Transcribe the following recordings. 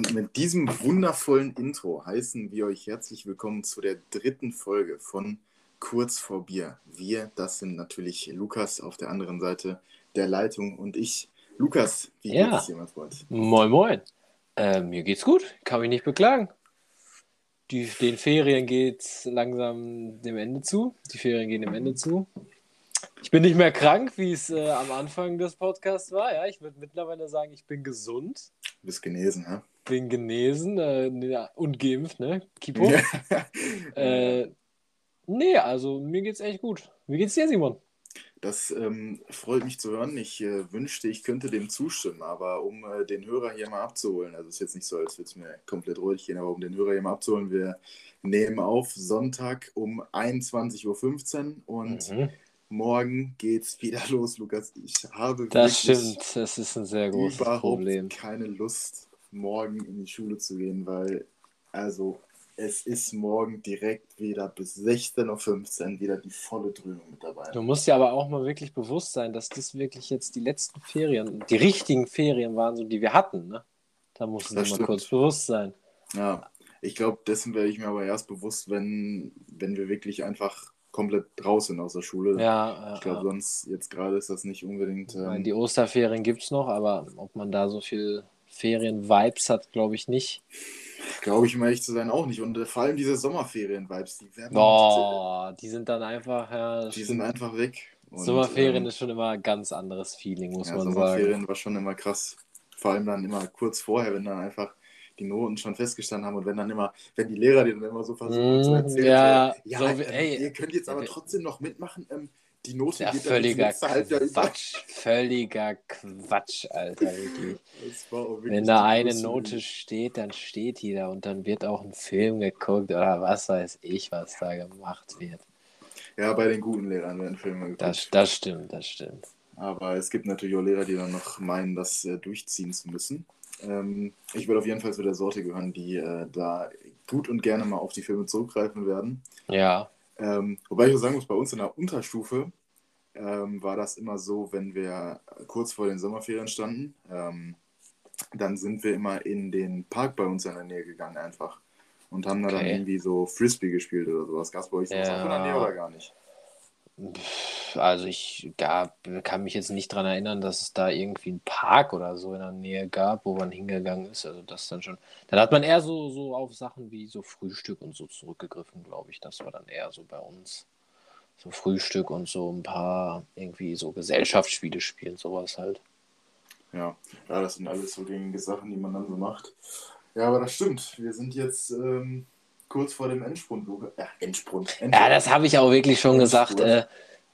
Und mit diesem wundervollen Intro heißen wir euch herzlich willkommen zu der dritten Folge von Kurz vor Bier. Wir, das sind natürlich Lukas auf der anderen Seite der Leitung und ich. Lukas, wie Ja. geht es dir, mein Freund? Moin, moin. Äh, mir geht's gut, kann mich nicht beklagen. Die, den Ferien geht's langsam dem Ende zu. Die Ferien gehen dem Ende zu. Ich bin nicht mehr krank, wie es äh, am Anfang des Podcasts war. Ja, ich würde mittlerweile sagen, ich bin gesund, Du bist genesen, hä? Bin genesen äh, ja, und geimpft, ne? Kipo. Äh, nee, also mir geht's echt gut. Wie geht's dir, Simon? Das ähm, freut mich zu hören. Ich äh, wünschte, ich könnte dem zustimmen, aber um äh, den Hörer hier mal abzuholen, also es ist jetzt nicht so, als würde es mir komplett ruhig gehen, aber um den Hörer hier mal abzuholen, wir nehmen auf Sonntag um 21.15 Uhr und Mhm. morgen geht's wieder los, Lukas. Ich habe Das wirklich stimmt, das ist ein sehr großes überhaupt Problem. keine Lust, morgen in die Schule zu gehen, weil, also, es ist morgen direkt wieder bis 16.15 Uhr wieder die volle Dröhnung mit dabei. Du musst dir aber auch mal wirklich bewusst sein, dass das wirklich jetzt die letzten Ferien, die richtigen Ferien waren, so die wir hatten. Ne? Da musst du dir mal kurz bewusst sein. Ja, ich glaube, dessen werde ich mir aber erst bewusst, wenn, wenn wir wirklich einfach komplett draußen aus der Schule. Ja, Ich glaube, ja, sonst jetzt gerade ist das nicht unbedingt. ja. Ähm, die Osterferien gibt es noch, aber ob man da so viel Ferien-Vibes hat, glaube ich nicht. glaube ich, um ehrlich zu sein, auch nicht. Und äh, vor allem diese Sommerferien-Vibes, die werden Boah, die sind dann einfach, ja, die sind einfach weg. Und, Sommerferien ähm, ist schon immer ein ganz anderes Feeling, muss ja, man sagen. Sommerferien war schon immer krass. Vor allem dann immer kurz vorher, wenn dann einfach die Noten schon festgestanden haben und wenn dann immer, wenn die Lehrer dir dann immer so versuchen Mm, zu erzählen, ja, so, ja, so ähm, ey, ihr könnt jetzt aber äh, trotzdem noch mitmachen. Ähm, die Note Ja, geht völliger. Quatsch. Völliger Quatsch, Alter, wirklich. Wirklich Wenn da eine Note Lüge. steht, dann steht die da und dann wird auch ein Film geguckt oder was weiß ich, was da gemacht wird. Ja, bei den guten Lehrern werden Filme geguckt. Das, das stimmt, das stimmt. Aber es gibt natürlich auch Lehrer, die dann noch meinen, das äh, durchziehen zu müssen. Ähm, ich würde auf jeden Fall zu der Sorte gehören, die äh, da gut und gerne mal auf die Filme zurückgreifen werden. Ja, Ähm, wobei ich sagen muss, bei uns in der Unterstufe ähm, war das immer so, wenn wir kurz vor den Sommerferien standen, ähm, dann sind wir immer in den Park bei uns in der Nähe gegangen einfach und haben da dann Okay. irgendwie so Frisbee gespielt oder sowas. Gab es bei euch sowas Ja. auch in der Nähe oder gar nicht? Pff, also ich gab, kann mich jetzt nicht daran erinnern, dass es da irgendwie einen Park oder so in der Nähe gab, wo man hingegangen ist. Also das dann schon. Dann hat man eher so, so auf Sachen wie so Frühstück und so zurückgegriffen, glaube ich. Das war dann eher so bei uns. So Frühstück und so ein paar irgendwie so Gesellschaftsspiele spielen, sowas halt. Ja, ja, das sind alles so gängige Sachen, die man dann so macht. Ja, aber das stimmt. Wir sind jetzt ähm, kurz vor dem Endsprint. Luca. Ja, Endsprint. Ja, das habe ich auch wirklich schon Endspurt. gesagt, äh,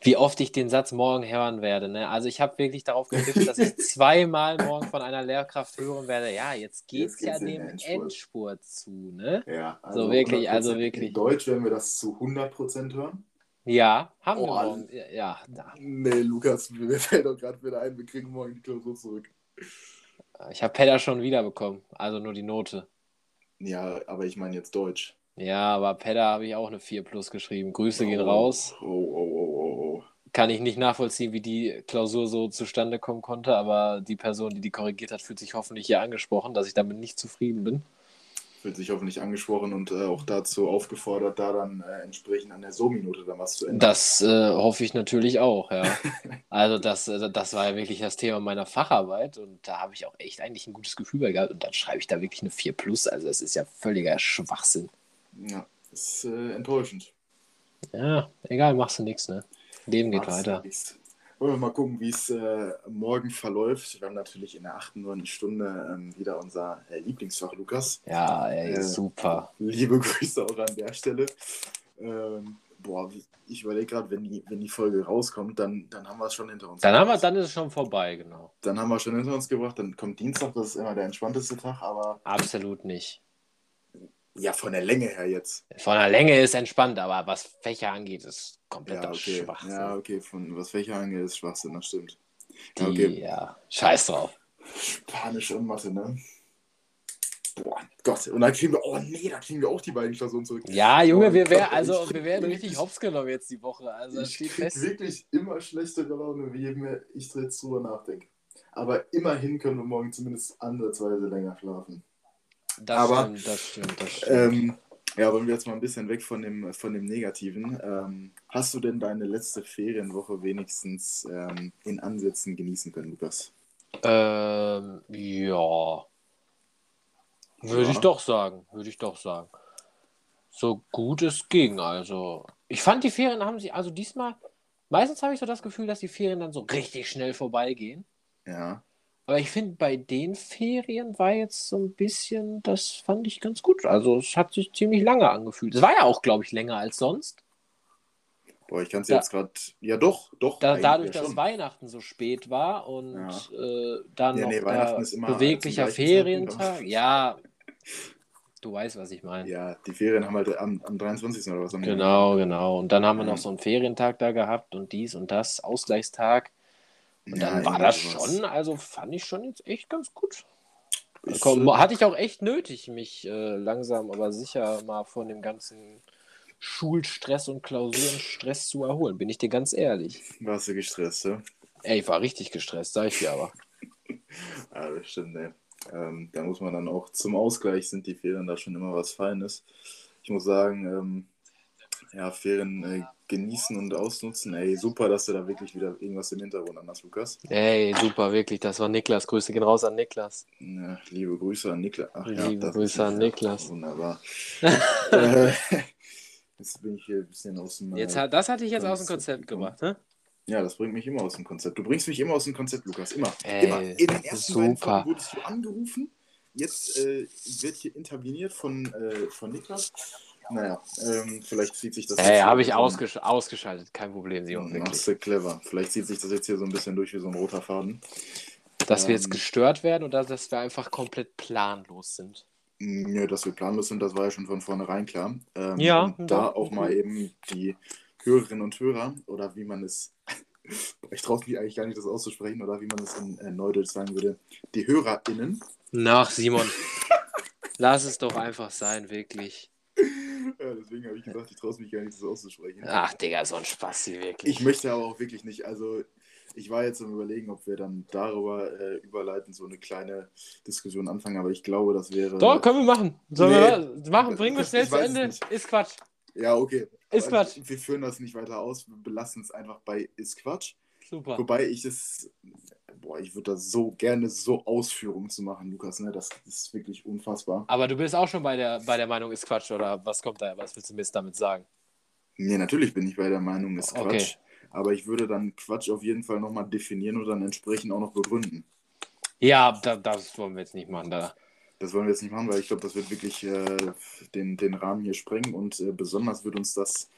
wie oft ich den Satz morgen hören werde. Ne? Also ich habe wirklich darauf getippt, dass ich zweimal morgen von einer Lehrkraft hören werde, ja, jetzt geht es ja dem Endspurt. Endspurt zu. Ne? Ja, So wirklich, 100%. also wirklich. In Deutsch werden wir das zu 100% hören. Ja, haben wir Oh, morgen. Ja, Ja, da. Nee, Lukas, mir fällt doch gerade wieder ein, wir kriegen morgen die Klausur zurück. ich habe Pedder schon wiederbekommen, also nur die Note. Ja, aber ich meine jetzt Deutsch. Ja, aber Pedder habe ich auch eine 4 plus geschrieben. Grüße gehen Oh, raus. Oh, oh, oh, oh, oh. Kann ich nicht nachvollziehen, wie die Klausur so zustande kommen konnte, aber die Person, die die korrigiert hat, fühlt sich hoffentlich hier angesprochen, dass ich damit nicht zufrieden bin. Fühlt sich hoffentlich angesprochen und äh, auch dazu aufgefordert, da dann äh, entsprechend an der So-Minute dann was zu ändern. Das äh, hoffe ich natürlich auch, ja. Also das, äh, das war ja wirklich das Thema meiner Facharbeit und da habe ich auch echt eigentlich ein gutes Gefühl bei gehabt und dann schreibe ich da wirklich eine 4 plus. Also es ist ja völliger Schwachsinn. Ja, ist äh, enttäuschend. Ja, egal, machst du nichts, ne? Leben geht weiter. Wollen wir mal gucken, wie es äh, morgen verläuft. Wir haben natürlich in der 8. 9. Stunde ähm, wieder unser äh, Lieblingsfach, Lukas. Ja, ey, Äh, super. Liebe Grüße auch an der Stelle. Ähm, boah, ich überlege gerade, wenn die, wenn die Folge rauskommt, dann, dann haben wir es schon hinter uns. Dann haben wir, dann ist es schon vorbei, genau. dann haben wir schon hinter uns gebracht. Dann kommt Dienstag, das ist immer der entspannteste Tag, aber Absolut nicht. Ja, von der Länge her jetzt. Von der Länge ist entspannt, aber was Fächer angeht, ist kompletter Ja, okay. Schwachsinn. Ja, okay, von was Fächer angeht, ist Schwachsinn, das stimmt. Die, Ja, okay. ja, scheiß drauf. Spanisch und Mathe, ne? Boah, Gott. Und dann kriegen wir, oh nee, da kriegen wir auch die beiden Klausuren zurück. Ja, Junge, Oh wir, wär, Gott, also, wir werden ich- richtig hops genommen jetzt die Woche. Also ich steht krieg fest. wirklich immer schlechtere Laune, je mehr ich jetzt drüber nachdenke. Aber immerhin können wir morgen zumindest ansatzweise länger schlafen. Das Aber, stimmt, das stimmt, das stimmt. Ähm, ja, wollen wir jetzt mal ein bisschen weg von dem, von dem Negativen. Ähm, hast du denn deine letzte Ferienwoche wenigstens ähm, in Ansätzen genießen können, Lukas? Ähm, ja. Würde Ja. ich doch sagen, würde ich doch sagen. So gut es ging, also. Ich fand, die Ferien haben sich, also diesmal, meistens habe ich so das Gefühl, dass die Ferien dann so richtig schnell vorbeigehen. Ja. Aber ich finde, bei den Ferien war jetzt so ein bisschen, das fand ich ganz gut. Also es hat sich ziemlich lange angefühlt. Es war ja auch, glaube ich, länger als sonst. Boah, ich kann es jetzt gerade. Ja, doch, doch. Da, dadurch, ja dass. Weihnachten so spät war und Ja. äh, dann Ja, noch nee, ist immer beweglicher Ferientag. Ja, du weißt, was ich meine. Ja, die Ferien haben halt am, am 23. oder was? Genau, genau. Und dann haben wir noch so einen Ferientag da gehabt und dies und das, Ausgleichstag. Und dann Ja, war irgendwie das schon, also fand ich schon jetzt echt ganz gut. Ich, äh, hatte ich auch echt nötig, mich äh, langsam, aber sicher mal von dem ganzen Schulstress und Klausurenstress zu erholen, bin ich dir ganz ehrlich. Warst du gestresst, ja? Ey, ich war richtig gestresst, sag ich dir aber. Ja, das stimmt, ne. Ähm, da muss man dann auch zum Ausgleich sind die Ferien da schon immer was Feines. Ich muss sagen, ähm, ja, Ferien äh, genießen und ausnutzen. Ey, super, dass du da wirklich wieder irgendwas im Hintergrund an hast, Lukas. Ey, super, wirklich, das war Niklas. Grüße gehen raus an Niklas. Ja, liebe Grüße an Niklas. Ach, Liebe das Grüße an Niklas. Wunderbar. äh, jetzt bin ich hier ein bisschen aus dem. Jetzt äh, hat, das hatte ich jetzt aus dem Konzept gebracht, ne? Ja, das bringt mich immer aus dem Konzept. Du bringst mich immer aus dem Konzept, Lukas. Immer. Ey, immer. In den ersten beiden super. Folgen wurdest du angerufen. Jetzt äh, wird hier interveniert von, äh, von Niklas. Naja, ähm, vielleicht zieht sich das. Ey, jetzt habe ich so ein- ausgesch ausgeschaltet, kein Problem, Simon, Ach, wirklich. sehr clever. Vielleicht zieht sich das jetzt hier so ein bisschen durch wie so ein roter Faden. Dass wir jetzt Ähm, gestört werden oder dass wir einfach komplett planlos sind. Nö, dass wir planlos sind, das war ja schon von vornherein klar. Ähm, Ja, und da auch mal eben die Hörerinnen und Hörer oder wie man es, ich traue mich eigentlich gar nicht, das auszusprechen, oder wie man es in äh, Neudeutsch sagen würde, die HörerInnen. Nach Simon. Lass es doch einfach sein, wirklich. Ja, deswegen habe ich gesagt, ich traue mich gar nicht, das auszusprechen. Ach, Digga, so ein Spaß hier wirklich. Ich möchte aber auch wirklich nicht, also ich war jetzt am überlegen, ob wir dann darüber äh, überleiten, so eine kleine Diskussion anfangen, aber ich glaube, das wäre... Doch, können wir machen. Sollen Nee. wir machen? Bringen wir schnell zu Ende. Ist Quatsch. Ja, okay. Ist Aber Quatsch. Wir führen das nicht weiter aus, wir belassen es einfach bei ist Quatsch. Super. Wobei ich es, boah, ich würde da so gerne so Ausführungen zu machen, Lukas, ne? Das ist wirklich unfassbar. Aber du bist auch schon bei der, bei der Meinung, ist Quatsch oder was kommt da? Was willst du mir jetzt damit sagen? Nee, natürlich bin ich bei der Meinung, ist Quatsch. Okay. Aber ich würde dann Quatsch auf jeden Fall nochmal definieren und dann entsprechend auch noch begründen. Ja, da, das wollen wir jetzt nicht machen. Da. Das wollen wir jetzt nicht machen, weil ich glaube, das wird wirklich äh, den, den Rahmen hier sprengen und äh, besonders wird uns das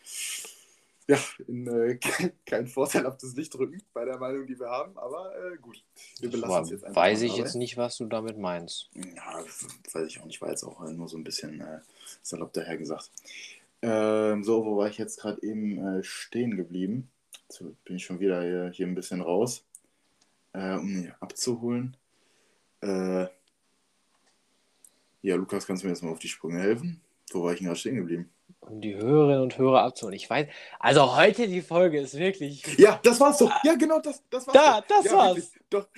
ja, in äh, kein, kein vorteilhaftes Licht drücken bei der Meinung, die wir haben. Aber äh, gut, wir belassen es jetzt einfach. Weiß ich dabei. jetzt nicht, was du damit meinst. Ja, weiß ich auch nicht. War jetzt auch äh, nur so ein bisschen äh, salopp daher gesagt. Ähm, so, wo war ich jetzt gerade eben äh, stehen geblieben? Jetzt bin ich schon wieder hier, hier ein bisschen raus, äh, um ihn abzuholen. Äh, ja, Lukas, kannst du mir jetzt mal auf die Sprünge helfen? Wo war ich denn gerade stehen geblieben? Um die Hörerinnen und Hörer abzuholen. Ich weiß, also heute die Folge ist wirklich. Ja, das war's doch. Ja, genau, das, das war's. Da, doch. das ja, war's. Wirklich. Doch,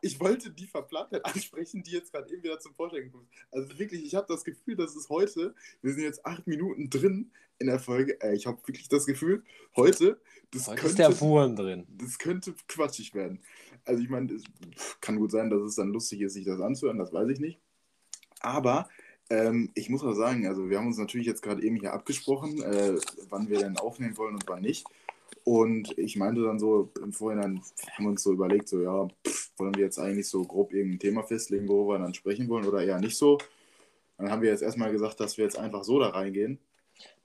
ich wollte die Verplantheit ansprechen, die jetzt gerade eben wieder zum Vorstellen kommt. Also wirklich, ich habe das Gefühl, dass es heute, wir sind jetzt acht Minuten drin in der Folge, äh, ich habe wirklich das Gefühl, heute, das Heute ist der könnte, Wurm drin. das könnte quatschig werden. Also ich meine, es kann gut sein, dass es dann lustig ist, sich das anzuhören, das weiß ich nicht. Aber ähm, ich muss auch sagen, also wir haben uns natürlich jetzt gerade eben hier abgesprochen, äh, wann wir denn aufnehmen wollen und wann nicht. Und ich meinte dann so im Vorhinein, haben wir uns so überlegt, so ja, pff, wollen wir jetzt eigentlich so grob irgendein Thema festlegen, worüber wir dann sprechen wollen oder eher nicht so. Dann haben wir jetzt erstmal gesagt, dass wir jetzt einfach so da reingehen.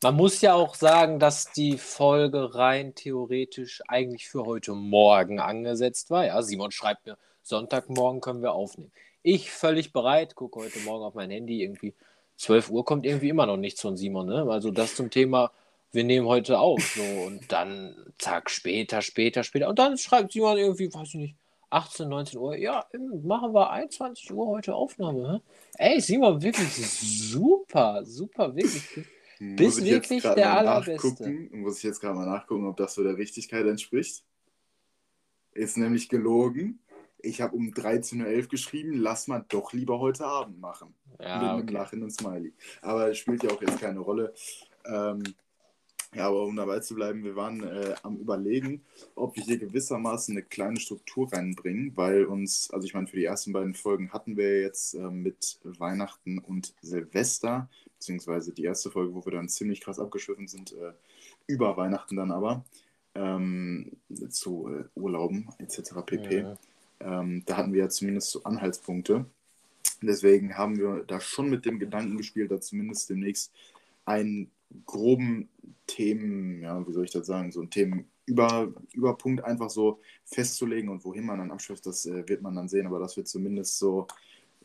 Man muss ja auch sagen, dass die Folge rein theoretisch eigentlich für heute Morgen angesetzt war. Ja, Simon schreibt mir, Sonntagmorgen können wir aufnehmen. Ich völlig bereit, gucke heute Morgen auf mein Handy, irgendwie 12 Uhr kommt irgendwie immer noch nichts von Simon. Ne? Also das zum Thema, wir nehmen heute auf. So, und dann Tag später, später, später. Und dann schreibt Simon irgendwie, weiß ich nicht, 18, 19 Uhr. Ja, machen wir 21 Uhr heute Aufnahme. Hä? Ey, Simon, wirklich super, super, wirklich. Bist Muss wirklich der Allerbeste. Muss ich jetzt gerade mal nachgucken, ob das so der Richtigkeit entspricht. Ist nämlich gelogen. Ich habe um 13.11 Uhr geschrieben, lass mal doch lieber heute Abend machen. Ja, mit einem okay. lachenden Smiley. Aber es spielt ja auch jetzt keine Rolle. Ähm, ja, aber um dabei zu bleiben, wir waren äh, am Überlegen, ob wir hier gewissermaßen eine kleine Struktur reinbringen, weil uns, also ich meine, für die ersten beiden Folgen hatten wir jetzt äh, mit Weihnachten und Silvester, beziehungsweise die erste Folge, wo wir dann ziemlich krass abgeschliffen sind, äh, über Weihnachten dann aber, ähm, zu äh, Urlauben etc. pp. Mhm. Ähm, da hatten wir ja zumindest so Anhaltspunkte. Deswegen haben wir da schon mit dem Gedanken gespielt, da zumindest demnächst einen groben Themen, ja, wie soll ich das sagen, so einen Themenüberpunkt einfach so festzulegen und wohin man dann abschweift, das äh, wird man dann sehen, aber dass wir zumindest so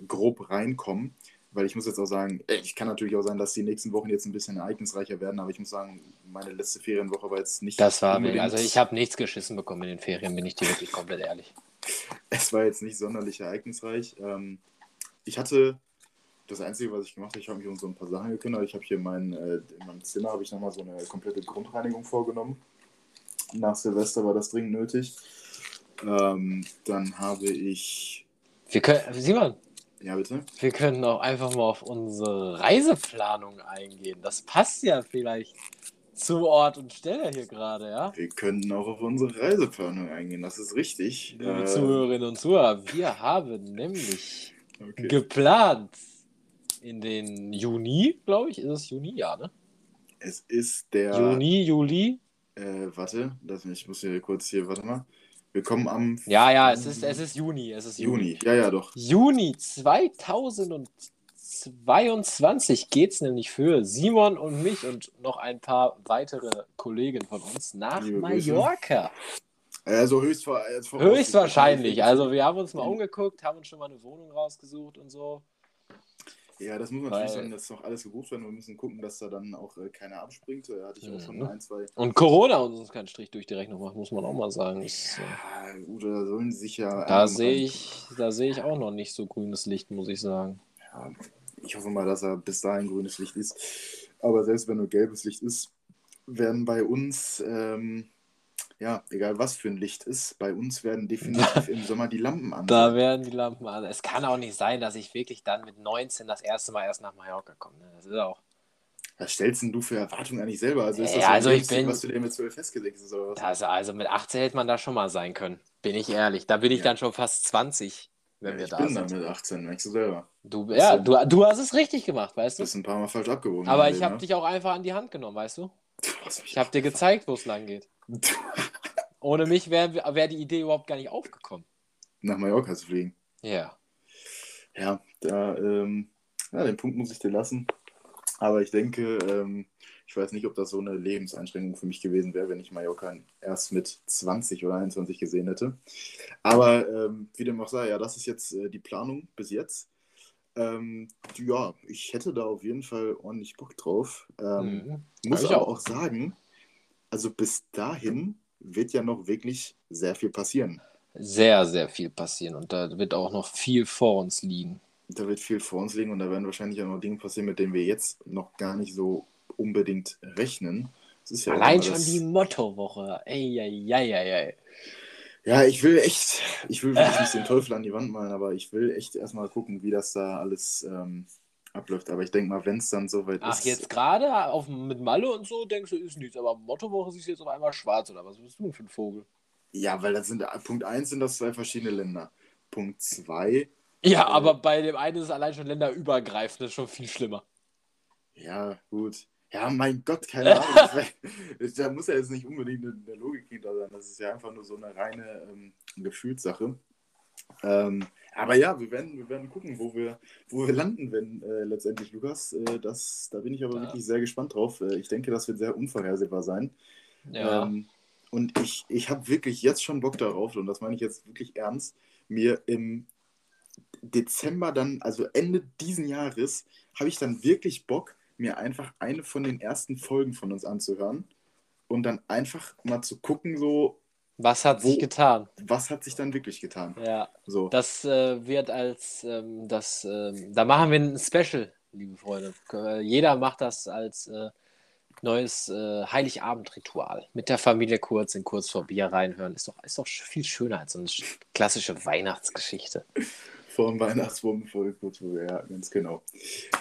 grob reinkommen. Weil ich muss jetzt auch sagen, äh, ich kann natürlich auch sagen, dass die nächsten Wochen jetzt ein bisschen ereignisreicher werden, aber ich muss sagen, meine letzte Ferienwoche war jetzt nicht. Das war mir, also ich habe nichts geschissen bekommen in den Ferien, bin ich dir wirklich komplett ehrlich. Es war jetzt nicht sonderlich ereignisreich. Ähm, ich hatte das Einzige, was ich gemacht habe, ich habe mich um so ein paar Sachen gekümmert. Ich habe hier mein, äh, in meinem Zimmer habe ich nochmal so eine komplette Grundreinigung vorgenommen. Nach Silvester war das dringend nötig. Ähm, dann habe ich, Wir können, Simon, ja bitte, wir können auch einfach mal auf unsere Reiseplanung eingehen. Das passt ja vielleicht zu Ort und Stelle hier gerade, ja? wir könnten auch auf unsere Reiseplanung eingehen. Das ist richtig. Liebe Äh, Zuhörerinnen und Zuhörer, wir haben nämlich okay. geplant in den Juni, glaube ich, ist es Juni, ja, ne? Es ist der. Juni, Juli. Äh, warte, das, ich muss hier kurz hier, warte mal. Wir kommen am Ja, ja, es ist, es ist Juni, es ist Juni. Juni. Ja, ja, doch. Juni 2022 geht es nämlich für Simon und mich und noch ein paar weitere Kollegen von uns nach Liebe Grüße. Mallorca. Also höchstwa- jetzt Höchstwahrscheinlich. Also wir haben uns mal umgeguckt, haben uns schon mal eine Wohnung rausgesucht und so. Ja, das muss natürlich sagen, dass noch alles gebucht werden. Wir müssen gucken, dass da dann auch äh, keiner abspringt. Da hatte ich auch schon Mhm. ein, zwei. Und Corona uns keinen Strich durch die Rechnung macht, muss man auch mal sagen. Das, Ja, gut, da sollen sich ja. da sehe ich, da sehe ich auch noch nicht so grünes Licht, muss ich sagen. Ja, ich hoffe mal, dass er bis dahin grünes Licht ist. Aber selbst wenn nur gelbes Licht ist, werden bei uns, ähm, ja, egal was für ein Licht ist, bei uns werden definitiv im Sommer die Lampen an. Da werden die Lampen an. Es kann auch nicht sein, dass ich wirklich dann mit 19 das erste Mal erst nach Mallorca komme. ne? Das ist auch. Was stellst denn du für Erwartungen eigentlich selber? Also ist Ja, das ein also ich bin- was du dir mit 12 festgelegt hast? Oder was? Also mit 18 hätte man da schon mal sein können. Bin ich ehrlich. Da bin ich Ja. dann schon fast 20, wenn Ja, wir ich da bin sind. da mit 18, merkst du selber. Du, ja, du, du hast es richtig gemacht, weißt Du du? bist ein paar Mal falsch abgewogen. Aber ich habe ne? dich auch einfach an die Hand genommen, weißt du? Du Ich habe dir gezeigt, wo es lang geht. Ohne mich wäre wär die Idee überhaupt gar nicht aufgekommen. nach Mallorca zu fliegen. Ja. Ja, da, ähm, ja, den Punkt muss ich dir lassen. Aber ich denke, ähm, ich weiß nicht, ob das so eine Lebenseinschränkung für mich gewesen wäre, wenn ich Mallorca erst mit 20 oder 21 gesehen hätte. Aber ähm, wie dem auch sei, ja, das ist jetzt äh, die Planung bis jetzt. Ähm, ja, ich hätte da auf jeden Fall ordentlich Bock drauf. Ähm, Mhm. Muss ich aber auch sagen, also bis dahin wird ja noch wirklich sehr viel passieren. Sehr, sehr viel passieren und da wird auch noch viel vor uns liegen. Da wird viel vor uns liegen und da werden wahrscheinlich auch noch Dinge passieren, mit denen wir jetzt noch gar nicht so unbedingt rechnen. Ja Allein schon die Mottowoche. Ey. Ja, ich will echt, ich will wirklich nicht den Teufel an die Wand malen, aber ich will echt erstmal gucken, wie das da alles ähm, abläuft. Aber ich denke mal, wenn es dann soweit Ach, ist. jetzt gerade mit Malle und so denkst du, ist nichts. Aber Mottowoche siehst du jetzt auf einmal schwarz oder was bist du denn für ein Vogel? Ja, weil das sind Punkt 1 sind das zwei verschiedene Länder. Punkt 2, Ja, Äh. aber bei dem einen ist es allein schon länderübergreifend, das ist schon viel schlimmer. ja, gut. Ja, mein Gott, keine Ahnung. Da muss ja jetzt nicht unbedingt eine, eine Logik hinter sein. Das ist ja einfach nur so eine reine ähm, Gefühlssache. Ähm, aber ja, wir werden, wir werden gucken, wo wir, wo wir landen, wenn äh, letztendlich, Lukas. Äh, das, da bin ich aber Ja. wirklich sehr gespannt drauf. Äh, ich denke, das wird sehr unvorhersehbar sein. Ja. Ähm, und ich, ich habe wirklich jetzt schon Bock darauf, und das meine ich jetzt wirklich ernst, mir im Dezember dann, also Ende diesen Jahres, habe ich dann wirklich Bock, mir einfach eine von den ersten Folgen von uns anzuhören und dann einfach mal zu gucken, so, Was hat sich wo- getan? was hat sich dann wirklich getan. Ja, So. das äh, wird als ähm, das, ähm, da machen wir ein Special, liebe Freunde. Äh, jeder macht das als äh, neues äh, Heiligabend-Ritual. Mit der Familie kurz in kurz vor Bier reinhören. Ist doch, ist doch viel schöner als so eine klassische Weihnachtsgeschichte. Vor dem Weihnachtsbaum voll kurz vor Bier, ja, ganz genau.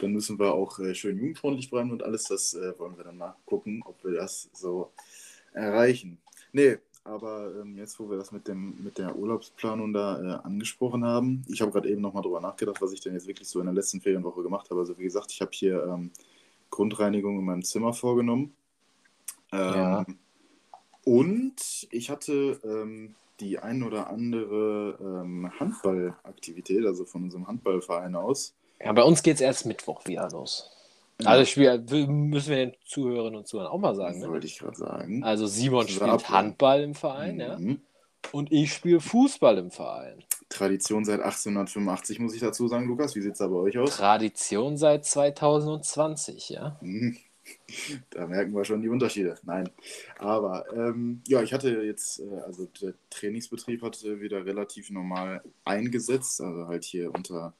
Dann müssen wir auch äh, schön jugendfreundlich bleiben und alles, das äh, wollen wir dann mal gucken, ob wir das so erreichen. Nee, aber ähm, jetzt, wo wir das mit, dem, mit der Urlaubsplanung da äh, angesprochen haben, ich habe gerade eben nochmal drüber nachgedacht, was ich denn jetzt wirklich so in der letzten Ferienwoche gemacht habe. Also wie gesagt, ich habe hier ähm, Grundreinigung in meinem Zimmer vorgenommen. Ähm, ja. Und ich hatte ähm, die ein oder andere ähm, Handballaktivität, also von unserem Handballverein aus. Ja, bei uns geht es erst Mittwoch wieder los. Also Spiel, müssen wir den Zuhörerinnen und Zuhörern auch mal sagen. Ne? Wollte ich gerade sagen. Also Simon spielt ab, Handball im Verein, mhm. ja. Und ich spiele Fußball im Verein. Tradition seit 1885, muss ich dazu sagen, Lukas. Wie sieht es da bei euch aus? Tradition seit 2020, ja. Mhm. Da merken wir schon die Unterschiede. Nein. Aber ähm, ja, ich hatte jetzt, äh, also der Trainingsbetrieb hat wieder relativ normal eingesetzt, also halt hier unter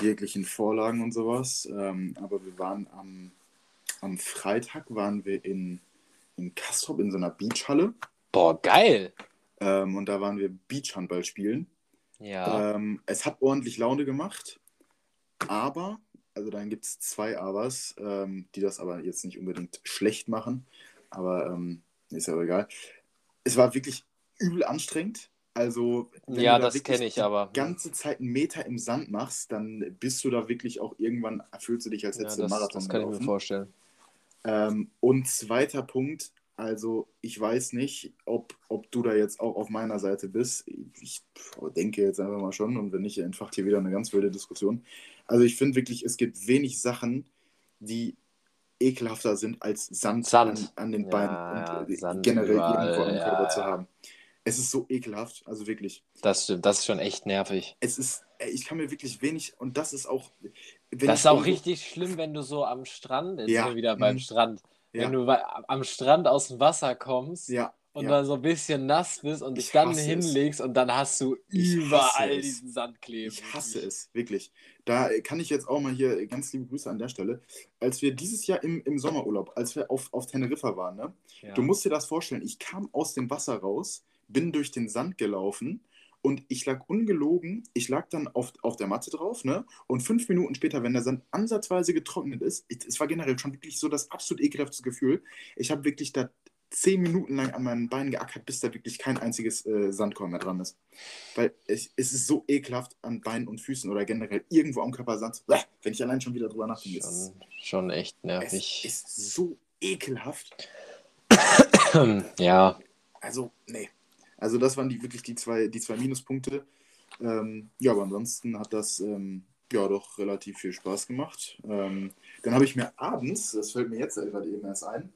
jeglichen Vorlagen und sowas. Ähm, aber wir waren am, am Freitag waren wir in, in Kastrop in so einer Beachhalle. Boah, geil! Ähm, und da waren wir Beachhandball spielen. Ja. Ähm, es hat ordentlich Laune gemacht, aber, also dann gibt es zwei Abers, ähm, die das aber jetzt nicht unbedingt schlecht machen, aber ähm, ist ja egal. Es war wirklich übel anstrengend. Also, wenn ja, du da das kenne ich aber. Die ganze Zeit einen Meter im Sand machst, dann bist du da wirklich auch irgendwann, fühlst du dich als hättest ja, du Marathon Das kann gelaufen. ich mir vorstellen. Ähm, und zweiter Punkt, also ich weiß nicht, ob, ob du da jetzt auch auf meiner Seite bist. Ich denke jetzt einfach mal schon und wenn nicht, entfacht hier wieder eine ganz wilde Diskussion. Also ich finde wirklich, es gibt wenig Sachen, die ekelhafter sind als Sand, Sand. An, an, den Beinen ja, und ja, generell überall, irgendwo am ja, Körper zu haben. Es ist so ekelhaft, also wirklich. Das stimmt, das ist schon echt nervig. Es ist, ich kann mir wirklich wenig, und das ist auch. das ist auch richtig schlimm, wenn du so am Strand, jetzt ja. wieder beim mhm. Strand, ja. wenn du am Strand aus dem Wasser kommst ja. Und ja. dann so ein bisschen nass bist und dich dann hinlegst es. und dann hast du überall diesen Sand kleben. Ich hasse es, wirklich. Da kann ich jetzt auch mal hier ganz liebe Grüße an der Stelle. Als wir dieses Jahr im, im Sommerurlaub, als wir auf, auf Teneriffa waren, ne? du musst dir das vorstellen, ich kam aus dem Wasser raus bin durch den Sand gelaufen und ich lag ungelogen, ich lag dann auf, auf der Matte drauf, ne? Und fünf Minuten später, wenn der Sand ansatzweise getrocknet ist, es war generell schon wirklich so das absolut ekelhafte Gefühl. Ich habe wirklich da zehn Minuten lang an meinen Beinen geackert, bis da wirklich kein einziges äh, Sandkorn mehr dran ist. Weil es, es, ist so ekelhaft an Beinen und Füßen oder generell irgendwo am Körper Sand. Wenn ich allein schon wieder drüber nachdenke. Schon, schon echt nervig. Es ist so ekelhaft. ja. Also, nee. Also das waren die wirklich die zwei, die zwei Minuspunkte. Ähm, ja, aber ansonsten hat das ähm, ja doch relativ viel Spaß gemacht. Ähm, dann habe ich mir abends, das fällt mir jetzt gerade eben erst ein,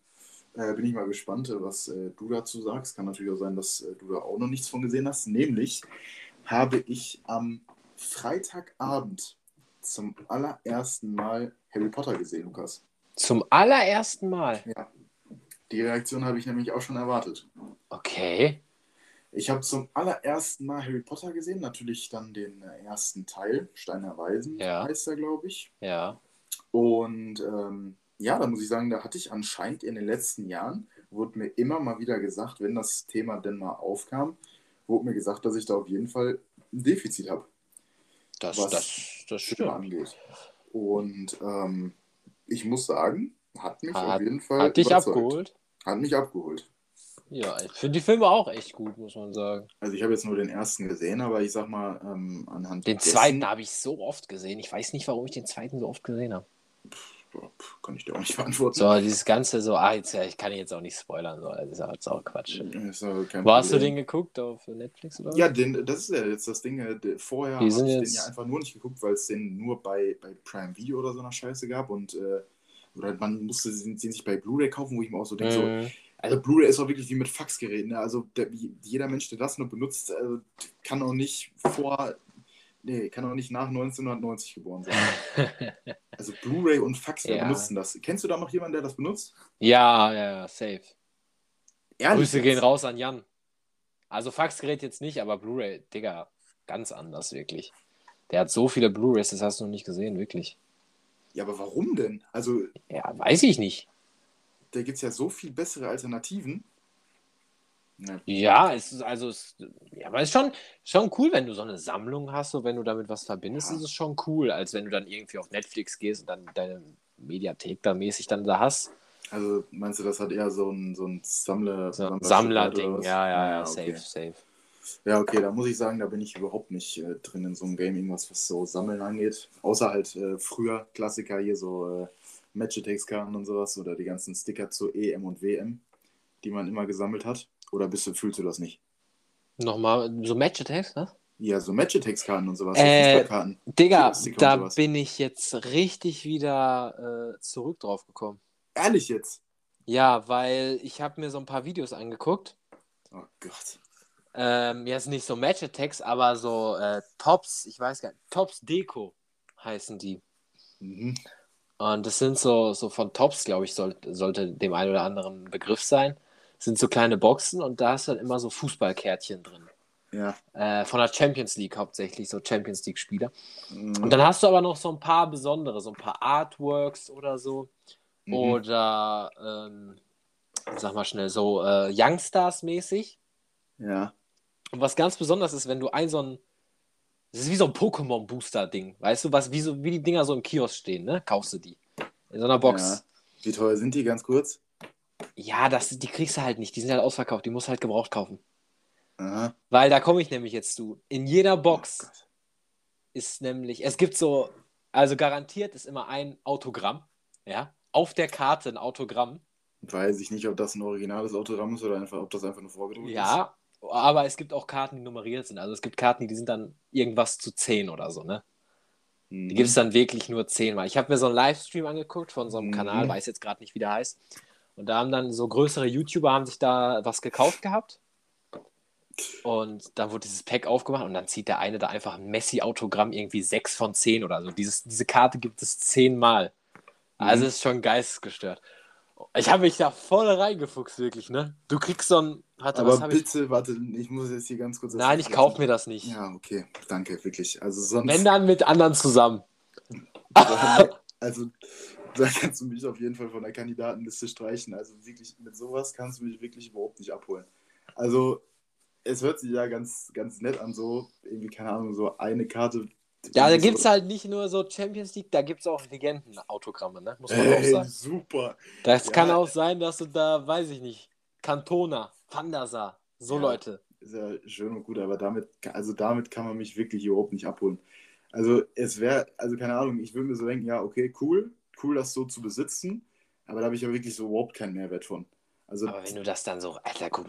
äh, bin ich mal gespannt, was äh, du dazu sagst. Kann natürlich auch sein, dass äh, du da auch noch nichts von gesehen hast. Nämlich habe ich am Freitagabend zum allerersten Mal Harry Potter gesehen, Lukas. Zum allerersten Mal? Ja. Die Reaktion habe ich nämlich auch schon erwartet. Okay. Ich habe zum allerersten Mal Harry Potter gesehen, natürlich dann den äh, ersten Teil, Steiner Weisen ja. heißt er, glaube ich. Ja. Und ähm, ja, da muss ich sagen, da hatte ich anscheinend in den letzten Jahren, wurde mir immer mal wieder gesagt, wenn das Thema denn mal aufkam, wurde mir gesagt, dass ich da auf jeden Fall ein Defizit habe. Das, was das, das stimmt. angeht. Und ähm, ich muss sagen, hat mich hat, auf jeden Fall. Hat dich überzeugt. abgeholt? Hat mich abgeholt. Ja, ich finde die Filme auch echt gut, muss man sagen. Also ich habe jetzt nur den ersten gesehen, aber ich sag mal, ähm, anhand Den dessen... zweiten habe ich so oft gesehen. Ich weiß nicht, warum ich den zweiten so oft gesehen habe. Kann ich dir auch nicht beantworten. So, dieses Ganze so, ah, jetzt, ja, ich kann jetzt auch nicht spoilern, so, das ist auch, auch Quatsch. Wo hast du den geguckt? Auf Netflix oder? Ja, den, das ist ja jetzt das Ding. Äh, vorher habe ich jetzt... den ja einfach nur nicht geguckt, weil es den nur bei, bei Prime Video oder so einer Scheiße gab und äh, oder man musste den, den sich bei Blu-ray kaufen, wo ich mir auch so denke, mhm. so, also Blu-ray ist auch wirklich wie mit Faxgeräten. Ne? Also der, jeder Mensch, der das nur benutzt, also, kann auch nicht vor, nee, kann auch nicht nach 1990 geboren sein. also Blu-ray und Fax, ja. benutzen das. Kennst du da noch jemanden, der das benutzt? Ja, ja, safe. Ehrlich Grüße jetzt? gehen raus an Jan. Also Faxgerät jetzt nicht, aber Blu-ray, Digga, ganz anders, wirklich. Der hat so viele Blu-rays, das hast du noch nicht gesehen, wirklich. Ja, aber warum denn? Also. Ja, weiß ich nicht. da gibt es ja so viel bessere Alternativen. Ja, ja es ist also, es, ja, aber es ist schon, schon cool, wenn du so eine Sammlung hast, so wenn du damit was verbindest, ja. ist es schon cool, als wenn du dann irgendwie auf Netflix gehst und dann deine Mediathek da mäßig dann da hast. Also meinst du, das hat eher so ein, so ein Sammler, so Sammler-Ding, ja, ja, ja, safe, okay. safe. Ja, okay, da muss ich sagen, da bin ich überhaupt nicht äh, drin in so einem Game, irgendwas, was so Sammeln angeht. Außer halt äh, früher Klassiker hier, so äh, Match-Attacks-Karten und sowas oder die ganzen Sticker zu EM und WM, die man immer gesammelt hat. Oder bist du, fühlst du das nicht? Nochmal, so Match-Attacks, ne? Ja, so Match-Attacks-Karten und sowas. Äh, Digga, da bin ich jetzt richtig wieder äh, zurück drauf gekommen. Ehrlich jetzt? Ja, weil ich habe mir so ein paar Videos angeguckt. Oh Gott. Ähm, jetzt nicht so Match-Attacks, aber so äh, Tops, ich weiß gar nicht, Tops Deko heißen die. Mhm. Und das sind so, so von Tops, glaube ich, soll, sollte dem einen oder anderen Begriff sein. Sind so kleine Boxen und da ist dann immer so Fußballkärtchen drin. Ja. Äh, von der Champions League hauptsächlich, so Champions League-Spieler. Mhm. Und dann hast du aber noch so ein paar besondere, so ein paar Artworks oder so. Mhm. Oder, ähm, sag mal schnell, so äh, Youngstars-mäßig. Ja. Und was ganz besonders ist, wenn du ein so ein. Das ist wie so ein Pokémon-Booster-Ding. Weißt du, was, wie, so, wie die Dinger so im Kiosk stehen, ne? Kaufst du die. In so einer Box. Ja. Wie teuer sind die, ganz kurz? Ja, das, die kriegst du halt nicht. Die sind halt ausverkauft. Die musst du halt gebraucht kaufen. Aha. Weil da komme ich nämlich jetzt zu. In jeder Box oh ist nämlich. Es gibt so. Also garantiert ist immer ein Autogramm. Ja. Auf der Karte ein Autogramm. Weiß ich nicht, ob das ein originales Autogramm ist oder einfach, ob das einfach nur vorgedruckt ja, ist. Ja, aber es gibt auch Karten, die nummeriert sind. Also es gibt Karten, die sind dann irgendwas zu 10 oder so, ne? Mhm. Die gibt es dann wirklich nur 10 Mal. Ich habe mir so einen Livestream angeguckt von so einem mhm. Kanal, weiß jetzt gerade nicht, wie der heißt. Und da haben dann so größere YouTuber haben sich da was gekauft gehabt. Und dann wurde dieses Pack aufgemacht und dann zieht der eine da einfach ein Messi-Autogramm irgendwie 6 von 10 oder so. Dieses, diese Karte gibt es 10 Mal. Also mhm. ist schon geistesgestört. Ich habe mich da voll reingefuchst, wirklich, ne? Du kriegst so ein. Warte, Aber bitte, ich... warte, ich muss jetzt hier ganz kurz. Nein, ich kaufe mir das nicht. Ja, okay, danke, wirklich. Also sonst. Wenn dann mit anderen zusammen. also, da kannst du mich auf jeden Fall von der Kandidatenliste streichen. Also wirklich, mit sowas kannst du mich wirklich überhaupt nicht abholen. Also, es hört sich ja ganz, ganz nett an, so, irgendwie, keine Ahnung, so eine Karte ja, da gibt es halt nicht nur so Champions League, da gibt es auch Legenden-Autogramme, ne? Muss man Ey, auch sagen. Super. Das ja. kann auch sein, dass du da, weiß ich nicht, Cantona, Fandasa, so ja, Leute. Ist ja schön und gut, aber damit, also damit kann man mich wirklich überhaupt nicht abholen. Also es wäre, also keine Ahnung, ich würde mir so denken, ja, okay, cool, cool, das so zu besitzen, aber da habe ich ja wirklich so überhaupt keinen Mehrwert von. Also, aber wenn du das dann so, Alter, guck,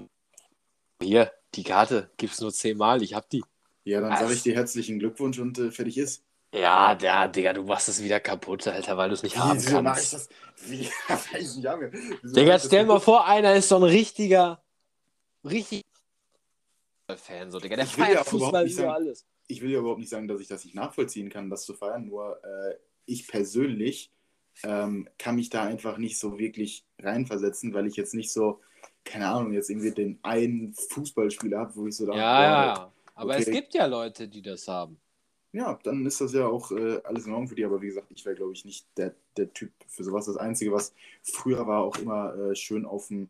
hier, die Karte gibt es nur zehnmal, ich hab die. Ja, dann sage ich dir herzlichen Glückwunsch und äh, fertig ist. Ja, der, Digga, du machst es wieder kaputt, Alter, weil du es nicht haben Wieso kannst. Mach ich das? Wie? ich Junge. Digga, stell mal vor, einer ist so ein richtiger, richtig Fan, so, Digga, der feiert ja Fußball über alles. Ich will ja überhaupt nicht sagen, dass ich das nicht nachvollziehen kann, das zu feiern, nur äh, ich persönlich ähm, kann mich da einfach nicht so wirklich reinversetzen, weil ich jetzt nicht so, keine Ahnung, jetzt irgendwie den einen Fußballspieler habe, wo ich so da. Ja, ja. Aber okay. es gibt ja Leute, die das haben. Ja, dann ist das ja auch äh, alles in Ordnung für die. Aber wie gesagt, ich wäre, glaube ich, nicht der, der Typ für sowas. Das Einzige, was früher war, auch immer äh, schön auf dem,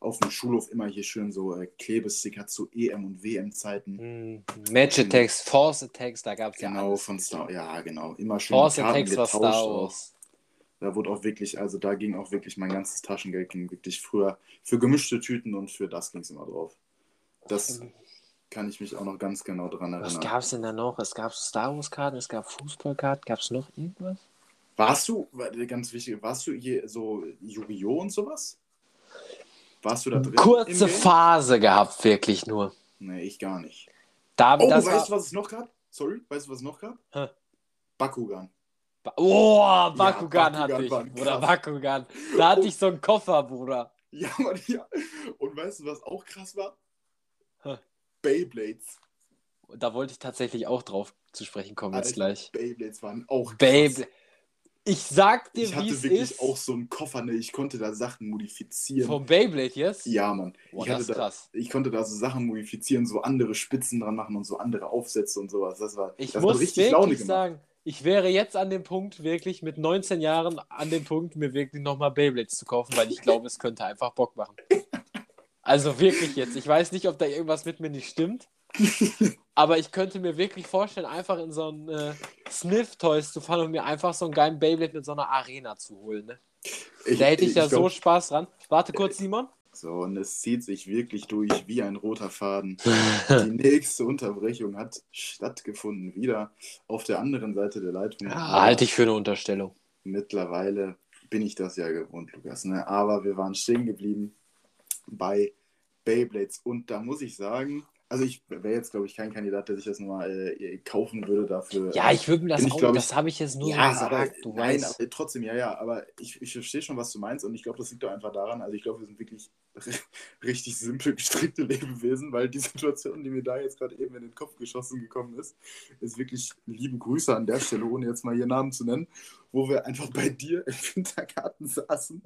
auf dem Schulhof, immer hier schön so äh, Klebesticker zu EM- und WM-Zeiten. Mm, Match-Attacks, Force-Attacks, da gab es ja Genau, von Star Ja, genau. Immer schön Force-Attacks war Star Wars. Da wurde auch wirklich, also da ging auch wirklich mein ganzes Taschengeld ging wirklich früher für gemischte Tüten und für das ging es immer drauf. Das kann ich mich auch noch ganz genau dran erinnern. Was gab es denn da noch? Es gab Star Wars-Karten, es gab Fußballkarten, gab es noch irgendwas? Warst du, ganz wichtig, warst du hier so Yu-Gi-Oh! und sowas? Warst du da drin? Kurze Phase gehabt, wirklich nur. Nee, ich gar nicht. Da, oh, weißt war... du, was es noch gab? Sorry, weißt du, was es noch gab? Hä? Bakugan. Oh, Bakugan, ja, Bakugan hatte ich. Bruder, Bakugan. Da hatte ich so einen Koffer, Bruder. Ja, Mann, ja. Und weißt du, was auch krass war? Beyblades. Da wollte ich tatsächlich auch drauf zu sprechen kommen Alter, jetzt gleich. Beyblades waren auch Beyblade. Ich sag dir, wie es ist. Ich hatte wirklich auch so einen Koffer, ne? Ich konnte da Sachen modifizieren. Vom Beyblade jetzt? Ja, Mann. Boah, ich, das ist da, krass. ich konnte da so Sachen modifizieren, so andere Spitzen dran machen und so andere Aufsätze und sowas. Das war, ich das muss hat richtig Laune gemacht. sagen, ich wäre jetzt an dem Punkt, wirklich mit 19 Jahren an dem Punkt, mir wirklich nochmal Beyblades zu kaufen, weil ich glaube, es könnte einfach Bock machen. Also wirklich jetzt. Ich weiß nicht, ob da irgendwas mit mir nicht stimmt. Aber ich könnte mir wirklich vorstellen, einfach in so ein äh, Sniff-Toys zu fahren und mir einfach so einen geilen Beyblade mit so einer Arena zu holen. Ne? Ich, da hätte ich, ich ja glaub... so Spaß dran. Warte kurz, Simon. So, und es zieht sich wirklich durch wie ein roter Faden. Die nächste Unterbrechung hat stattgefunden, wieder auf der anderen Seite der Leitung. Ja, halte ich für eine Unterstellung. Mittlerweile bin ich das ja gewohnt, Lukas. Ne? Aber wir waren stehen geblieben bei Beyblades. Und da muss ich sagen, also ich wäre jetzt, glaube ich, kein Kandidat, der sich das nochmal äh, kaufen würde dafür. Ja, ich würde mir das ich, auch, das habe ich jetzt nur ja, gesagt, aber, du nein, weißt. Aber, trotzdem, ja, ja, aber ich, ich verstehe schon, was du meinst und ich glaube, das liegt doch einfach daran, also ich glaube, wir sind wirklich richtig simpel gestrickte Lebewesen, weil die Situation, die mir da jetzt gerade eben in den Kopf geschossen gekommen ist, ist wirklich liebe Grüße an der Stelle, ohne jetzt mal hier Namen zu nennen, wo wir einfach bei dir im Wintergarten saßen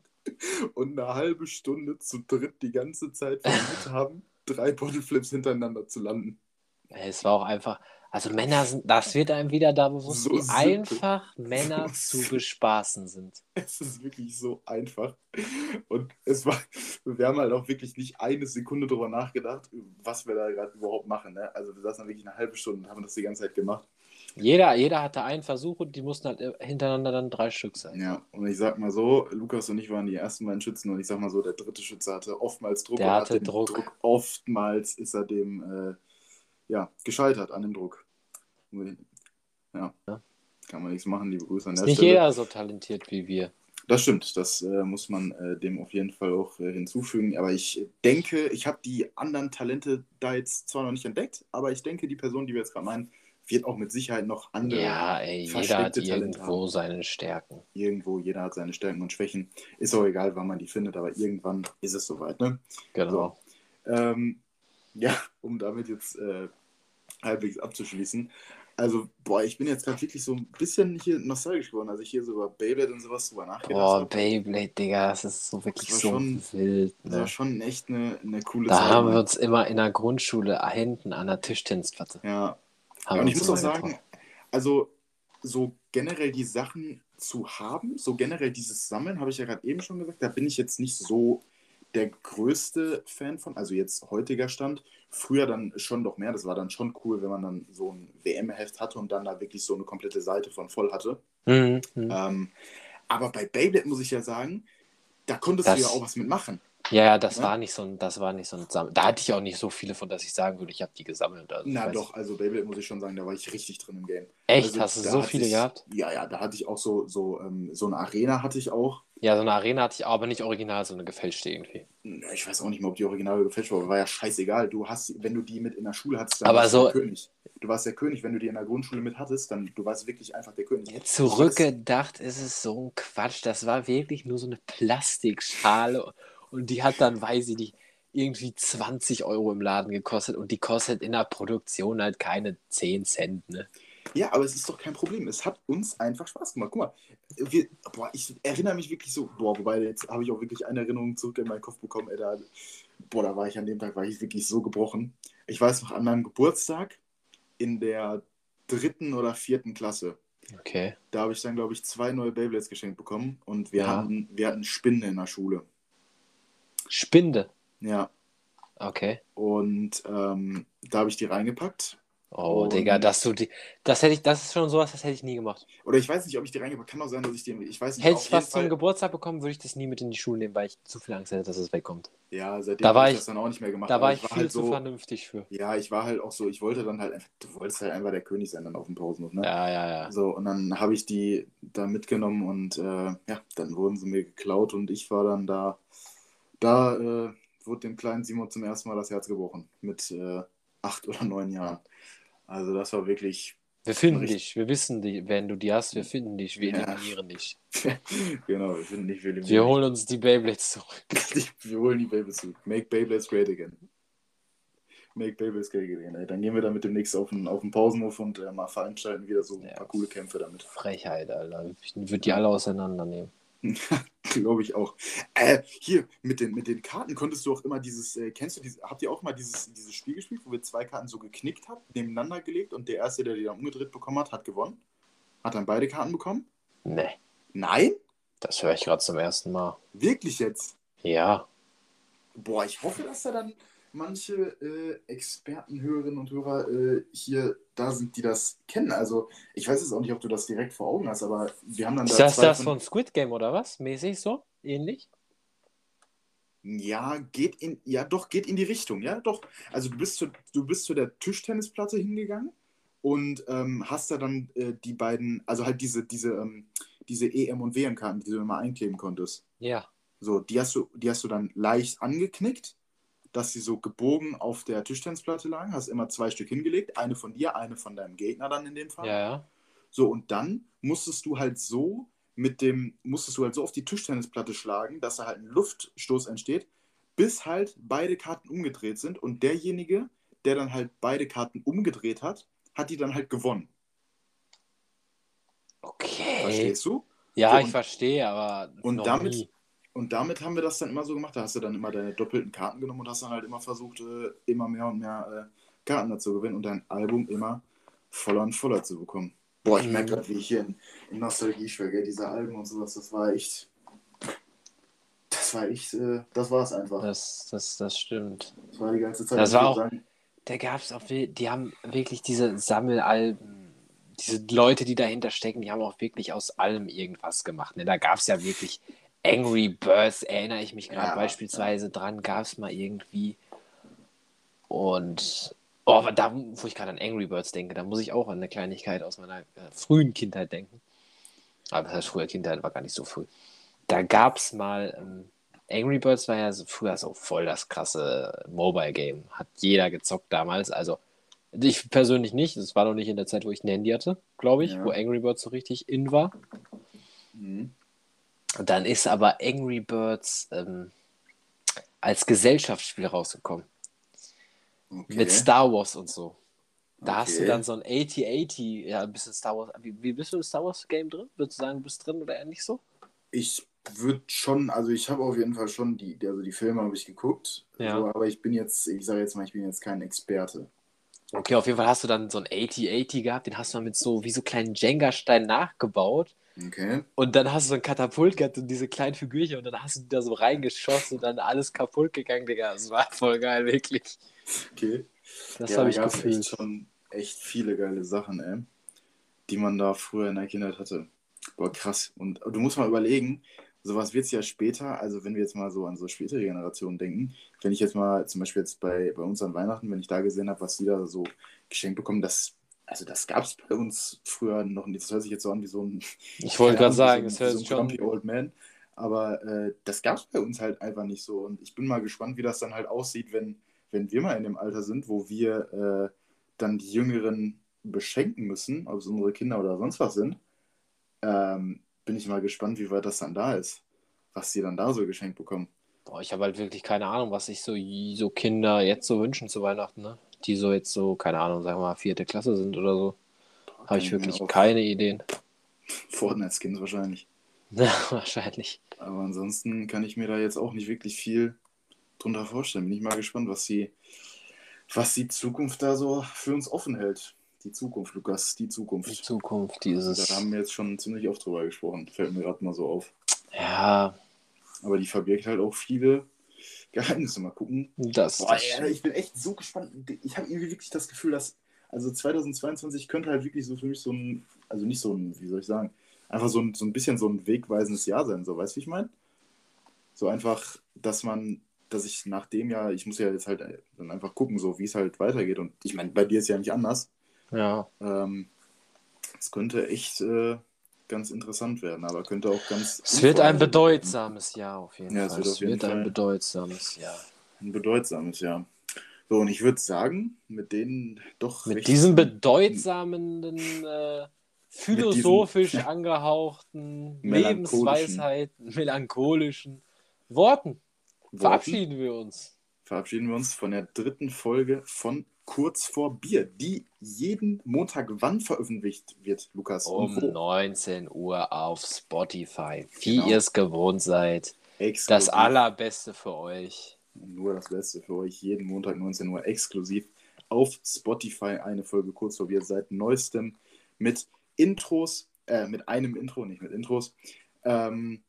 und eine halbe Stunde zu dritt die ganze Zeit versucht haben, drei Bodyflips hintereinander zu landen. Es war auch einfach, also Männer sind, das wird einem wieder da bewusst, so wie simpel. einfach Männer so zu bespaßen sind. Es ist wirklich so einfach. Und es war, wir haben halt auch wirklich nicht eine Sekunde darüber nachgedacht, was wir da gerade überhaupt machen. Ne? Also wir saßen wirklich eine halbe Stunde und haben das die ganze Zeit gemacht. Jeder, jeder hatte einen Versuch und die mussten halt äh, hintereinander dann drei Stück sein. Ja, und ich sag mal so, Lukas und ich waren die ersten beiden Schützen und ich sag mal so, der dritte Schütze hatte oftmals Druck. Der hatte Druck. Druck. Oftmals ist er dem äh, ja, gescheitert an dem Druck. Ja. ja. Kann man nichts machen, liebe Grüße an der ist Stelle. Nicht jeder so talentiert wie wir. Das stimmt, das äh, muss man äh, dem auf jeden Fall auch äh, hinzufügen. Aber ich denke, ich habe die anderen Talente da jetzt zwar noch nicht entdeckt, aber ich denke, die Person, die wir jetzt gerade meinen, wird auch mit Sicherheit noch andere. Ja, ey, jeder hat irgendwo haben. seine Stärken. Irgendwo, jeder hat seine Stärken und Schwächen. Ist auch egal, wann man die findet, aber irgendwann ist es soweit, ne? Genau. So. Ähm, ja, um damit jetzt äh, halbwegs abzuschließen. Also, boah, ich bin jetzt gerade wirklich so ein bisschen hier nostalgisch geworden, als ich hier so über Beyblade und sowas drüber nachgedacht habe. Boah, Beyblade, Digga, das ist so wirklich so schon, wild. Ne? Das war schon echt eine, eine coole da Zeit. Da haben wir uns immer in der Grundschule hinten an der Tischtennisplatte. Ja, ja, und ich muss auch sagen, also so generell die Sachen zu haben, so generell dieses Sammeln, habe ich ja gerade eben schon gesagt, da bin ich jetzt nicht so der größte Fan von, also jetzt heutiger Stand. Früher dann schon doch mehr, das war dann schon cool, wenn man dann so ein WM-Heft hatte und dann da wirklich so eine komplette Seite von voll hatte. Mhm. mhm. Ähm, aber bei Beyblade muss ich ja sagen, da konntest das, du ja auch was mitmachen. Ja, das ja? war nicht so ein, das war nicht so ein Sammel. Da hatte ich auch nicht so viele von, dass ich sagen würde, ich habe die gesammelt. Also, Na doch, also Beyblade muss ich schon sagen, da war ich richtig drin im Game. Echt? Also, Hast du so viele ich, gehabt? Ja, ja, da hatte ich auch so, so, ähm, so eine Arena hatte ich auch. Ja, so eine Arena hatte ich aber nicht original, so eine gefälschte irgendwie. Ich weiß auch nicht mehr, ob die original gefälscht war, aber war ja scheißegal. Du hast, wenn du die mit in der Schule hattest, dann aber warst so, du König. Du warst der König, wenn du die in der Grundschule mit hattest, dann du warst wirklich einfach der König. Jetzt zurückgedacht ist es so ein Quatsch. Das war wirklich nur so eine Plastikschale und die hat dann, weiß ich nicht, irgendwie 20 Euro im Laden gekostet und die kostet in der Produktion halt keine 10 Cent, ne? Ja, aber es ist doch kein Problem. Es hat uns einfach Spaß gemacht. Guck mal, wir, boah, ich erinnere mich wirklich so, boah, wobei jetzt habe ich auch wirklich eine Erinnerung zurück in meinen Kopf bekommen, ey, da, boah, da war ich an dem Tag, war ich wirklich so gebrochen. Ich weiß noch, an meinem Geburtstag in der dritten oder vierten Klasse. Okay. Da habe ich dann, glaube ich, zwei neue Beyblades geschenkt bekommen und wir, ja. hatten, wir hatten Spinnen in der Schule. Spinde? Ja. Okay. Und ähm, da habe ich die reingepackt Oh, und, Digga, dass du die. Das hätte ich, das ist schon sowas, das hätte ich nie gemacht. Oder ich weiß nicht, ob ich die reingepackt Kann auch sein, dass ich die. Ich weiß nicht. Hätte ich was zum Geburtstag bekommen, würde ich das nie mit in die Schule nehmen, weil ich zu viel Angst hätte, dass es wegkommt. Ja, seitdem habe ich das dann auch nicht mehr gemacht. Da war ich, war viel halt zu so, vernünftig für. Ja, ich war halt auch so, ich wollte dann halt einfach, du wolltest halt einfach der König sein dann auf dem Pausenhof, ne? Ja, ja, ja. So, und dann habe ich die da mitgenommen und äh, ja, dann wurden sie mir geklaut und ich war dann da. Da äh, wurde dem kleinen Simon zum ersten Mal das Herz gebrochen. Mit äh, acht oder neun Jahren. Also das war wirklich. Wir finden dich, wir wissen, die, wenn du die hast, wir finden dich, wir ja. eliminieren dich. genau, wir finden dich, wir eliminieren Wir holen uns die Beyblades zurück. wir holen die Beyblades zurück. Make Beyblades great again. Make Beyblades great again. Ey. Dann gehen wir damit demnächst auf den, auf den Pausenhof und äh, mal veranstalten wieder so ein ja. paar coole Kämpfe damit. Frechheit, Alter. Ich würde die alle auseinandernehmen. Glaube ich auch. Äh, hier, mit den, mit den Karten konntest du auch immer dieses, äh, kennst du diese, habt ihr auch mal dieses, dieses Spiel gespielt, wo wir zwei Karten so geknickt haben, nebeneinander gelegt und der Erste, der die dann umgedreht bekommen hat, hat gewonnen? Hat dann beide Karten bekommen? Nee, Nein? das höre ich gerade zum ersten Mal. Wirklich jetzt? Ja. Boah, ich hoffe, dass da dann manche äh, Experten, Hörerinnen und Hörer äh, hier da sind, die das kennen. Also, ich weiß jetzt auch nicht, ob du das direkt vor Augen hast, aber wir haben dann Ist da das zwei das von- von Squid Game oder was? Mäßig so? Ähnlich? Ja, geht in, ja, doch, geht in die Richtung, ja, doch. Also du bist zu, du bist zu der Tischtennisplatte hingegangen und ähm, hast da dann äh, die beiden, also halt diese, diese, ähm, diese EM- und WM-Karten, die du immer einkleben konntest. Ja. So, die hast du, die hast du dann leicht angeknickt, dass sie so gebogen auf der Tischtennisplatte lagen, hast immer zwei Stück hingelegt, eine von dir, eine von deinem Gegner dann in dem Fall. Ja, ja. So, und dann musstest du halt so mit dem, musstest du halt so auf die Tischtennisplatte schlagen, dass da halt ein Luftstoß entsteht, bis halt beide Karten umgedreht sind und derjenige, der dann halt beide Karten umgedreht hat, hat die dann halt gewonnen. Okay. Verstehst du? Ja, Und- ich verstehe, aber und damit- nie. Und damit haben wir das dann immer so gemacht. Da hast du dann immer deine doppelten Karten genommen und hast dann halt immer versucht, äh, immer mehr und mehr äh, Karten dazu gewinnen und dein Album immer voller und voller zu bekommen. Boah, ich Mhm. merke gerade, wie ich hier in, in Nostalgie schwelge. Diese Alben und sowas, das war echt. Das war echt, äh, das war es einfach. Das, das, das stimmt. Das war die ganze Zeit. Das war auch- Sagen, Da gab es auch, die haben wirklich diese Sammelalben, diese Leute, die dahinter stecken, die haben auch wirklich aus allem irgendwas gemacht. Ne? Da gab es ja wirklich Angry Birds, erinnere ich mich gerade Ja, beispielsweise dran, gab es mal irgendwie. Und oh, aber da, wo ich gerade an Angry Birds denke, da muss ich auch an eine Kleinigkeit aus meiner äh, frühen Kindheit denken. Aber das heißt, früher Kindheit war gar nicht so früh. Da gab es mal, ähm, Angry Birds war ja so, früher so voll das krasse Mobile Game. Hat jeder gezockt damals. Also ich persönlich nicht. Das war noch nicht in der Zeit, wo ich ein Handy hatte, glaube ich, Ja. wo Angry Birds so richtig in war. mhm. Dann ist aber Angry Birds ähm, als Gesellschaftsspiel rausgekommen. okay. Mit Star Wars und so. Da hast du Okay. dann so ein 8080, ja, ein bisschen Star Wars. Wie, wie bist du im Star Wars Game drin? Würdest du sagen, du bist drin oder eher nicht so? Ich würde schon, also ich habe auf jeden Fall schon die, also die Filme habe ich geguckt, Ja. so, aber ich bin jetzt, ich sage jetzt mal, ich bin jetzt kein Experte. Okay, auf jeden Fall hast du dann so ein 8080 gehabt, den hast du dann mit so wie so kleinen Jenga-Steinen nachgebaut. Okay. Und dann hast du so ein Katapult gehabt und diese kleinen Figürchen und dann hast du die da so reingeschossen und dann alles kaputt gegangen, Digga. Das war voll geil, wirklich. Okay. Das ja, habe ich gefühlt. schon echt viele geile Sachen, ey, die man da früher in der Kindheit hatte. Boah, krass. Und du musst mal überlegen, sowas wird es ja später, also wenn wir jetzt mal so an so spätere Generationen denken, wenn ich jetzt mal zum Beispiel jetzt bei, bei uns an Weihnachten, wenn ich da gesehen habe, was die da so geschenkt bekommen, das, also das gab es bei uns früher noch nicht. Das hört sich jetzt so an wie so ein Ich wollte gerade sagen, wie es so, hört sich so ein Old Man. Aber äh, das gab es bei uns halt einfach nicht so. Und ich bin mal gespannt, wie das dann halt aussieht, wenn, wenn wir mal in dem Alter sind, wo wir äh, dann die Jüngeren beschenken müssen, ob es unsere Kinder oder sonst was sind. Ähm, bin ich mal gespannt, wie weit das dann da ist. Was die dann da so geschenkt bekommen. Boah, ich habe halt wirklich keine Ahnung, was sich so, so Kinder jetzt so wünschen zu Weihnachten, ne? Die so jetzt so, keine Ahnung, sagen wir mal, vierte Klasse sind oder so. Habe ich wirklich keine Ideen. Fortnite-Skins wahrscheinlich. Ja, wahrscheinlich. Aber ansonsten kann ich mir da jetzt auch nicht wirklich viel drunter vorstellen. Bin ich mal gespannt, was die, was die Zukunft da so für uns offen hält. Die Zukunft, Lukas, die Die Zukunft. Zukunft, Da dieses. haben wir jetzt schon ziemlich oft drüber gesprochen. Fällt mir gerade mal so auf. Ja, Aber die verbirgt halt auch viele Geheimnisse. Mal gucken. das. Boah, das ey, ich bin echt so gespannt. Ich habe irgendwie wirklich das Gefühl, dass also 2022 könnte halt wirklich so für mich so ein, also nicht so ein, wie soll ich sagen, einfach so ein, so ein bisschen so ein wegweisendes Jahr sein. So, weißt du, wie ich meine? So einfach, dass man, dass ich nach dem Jahr, ich muss ja jetzt halt dann einfach gucken, so wie es halt weitergeht. Und ich meine, bei dir ist ja nicht anders. ja. Ähm, es könnte echt äh, ganz interessant werden, aber könnte auch ganz. Es wird ein bedeutsames Jahr auf jeden Ja, es Fall. wird Es auf jeden wird ein bedeutsames Jahr. werden. Ein bedeutsames Jahr. So, und ich würde sagen, mit denen doch. Mit diesen bedeutsamen, äh, philosophisch ja. angehauchten, Melancholischen. Lebensweisheiten, melancholischen Worten Worten verabschieden wir uns. verabschieden wir uns von der dritten Folge von Kurz vor Bier, die jeden Montag wann veröffentlicht wird, Lukas? Um Und wo? 19 Uhr auf Spotify. Wie Genau. ihr es gewohnt seid. Das Exklusiv. Allerbeste für euch. Nur das Beste für euch. Jeden Montag 19 Uhr exklusiv auf Spotify eine Folge kurz vor Bier seit neuestem mit Intros, Äh, mit einem Intro, nicht mit Intros. Ähm,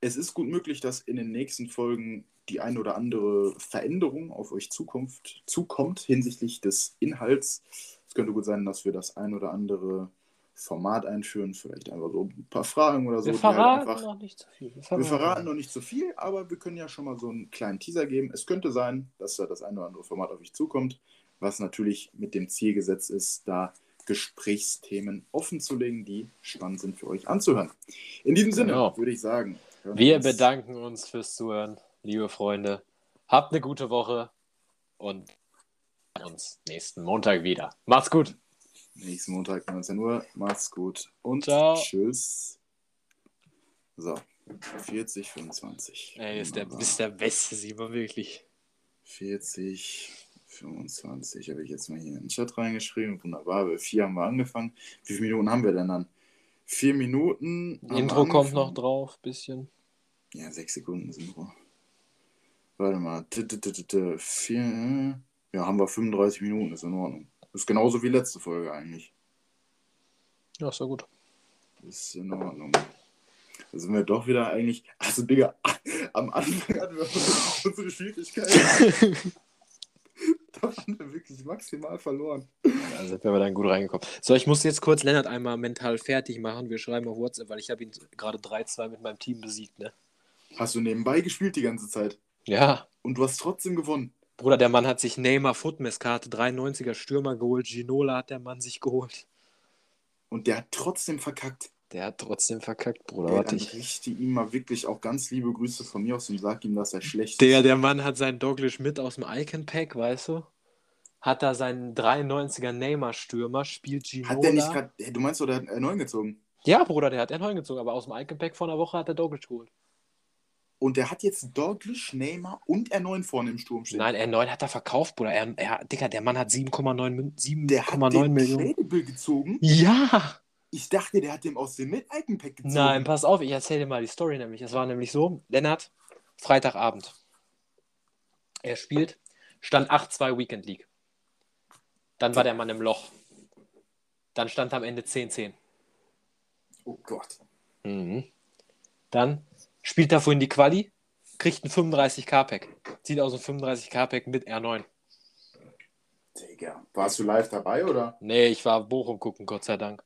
es ist gut möglich, dass in den nächsten Folgen die ein oder andere Veränderung auf euch Zukunft zukommt hinsichtlich des Inhalts. Es könnte gut sein, dass wir das ein oder andere Format einführen, vielleicht einfach so ein paar Fragen oder so. Wir halt verraten einfach, noch nicht zu viel. wir verraten noch nicht so viel, aber wir können ja schon mal so einen kleinen Teaser geben. Es könnte sein, dass da das ein oder andere Format auf euch zukommt, was natürlich mit dem Ziel gesetzt ist, da Gesprächsthemen offen zu legen, die spannend sind für euch anzuhören. In diesem Sinne Genau. würde ich sagen, Wir bedanken uns fürs Zuhören, liebe Freunde. Habt eine gute Woche und uns nächsten Montag wieder. Macht's gut. nächsten Montag 19 Uhr. Macht's gut und Ciao. tschüss. So, 40, 25. Ey, ist der, bist der Beste, Simon, wirklich. 40, 25 habe ich jetzt mal hier in den Chat reingeschrieben. Wunderbar, bei 4 haben wir angefangen. Wie viele Minuten haben wir denn dann? 4 Minuten. Intro kommt noch drauf, bisschen. Ja, 6 Sekunden sind Intro. Warte mal. Vier, ja, haben wir 35 Minuten, ist in Ordnung. Ist genauso wie letzte Folge eigentlich. Ja, ist ja gut. Ist in Ordnung. Da sind wir doch wieder eigentlich. Also, Digga, am Anfang hatten wir unsere Schwierigkeiten. da haben wir wirklich maximal verloren. Da sind wir dann gut reingekommen. So, ich muss jetzt kurz Lennart einmal mental fertig machen. Wir schreiben auf WhatsApp, weil ich habe ihn gerade 3-2 mit meinem Team besiegt, ne? Hast du nebenbei gespielt die ganze Zeit? Ja. Und du hast trotzdem gewonnen. Bruder, der Mann hat sich Neymar Footmess-Karte, 93er Stürmer geholt. Ginola hat der Mann sich geholt. Und der hat trotzdem verkackt. Der hat trotzdem verkackt, Bruder. Ey, dann ich. richte ihm mal wirklich auch ganz liebe Grüße von mir aus und sag ihm, dass er schlecht Der, ist. der Mann hat seinen Douglas mit aus dem Icon-Pack, weißt du? Hat da seinen 93er Neymar-Stürmer, spielt Ginola. Hat der nicht gerade. Du meinst doch, der hat einen neuen gezogen? Ja, Bruder, der hat R9 gezogen, aber aus dem Icon-Pack vor einer Woche hat er Douglas geholt. Und der hat jetzt Douglas, Neymar und R9 vorne im Sturm stehen. Nein, R9 hat er verkauft, Bruder. Er, er, Digga, der Mann hat 7,9 Min- der hat 7,9 den Millionen. Tradable gezogen. Ja! Ich dachte, der hat den aus dem Mid-Icon-Pack gezogen. Nein, pass auf, ich erzähle dir mal die Story nämlich. Es war nämlich so, Lennart, Freitagabend. Er spielt, stand 8-2 Weekend League. Dann war der Mann im Loch. Dann stand am Ende 10-10. Oh Gott. Mhm. Dann spielt er vorhin die Quali, kriegt ein 35k-Pack. Zieht aus dem 35k-Pack mit R9. Digga. Warst du live dabei, oder? Nee, ich war Bochum gucken, Gott sei Dank.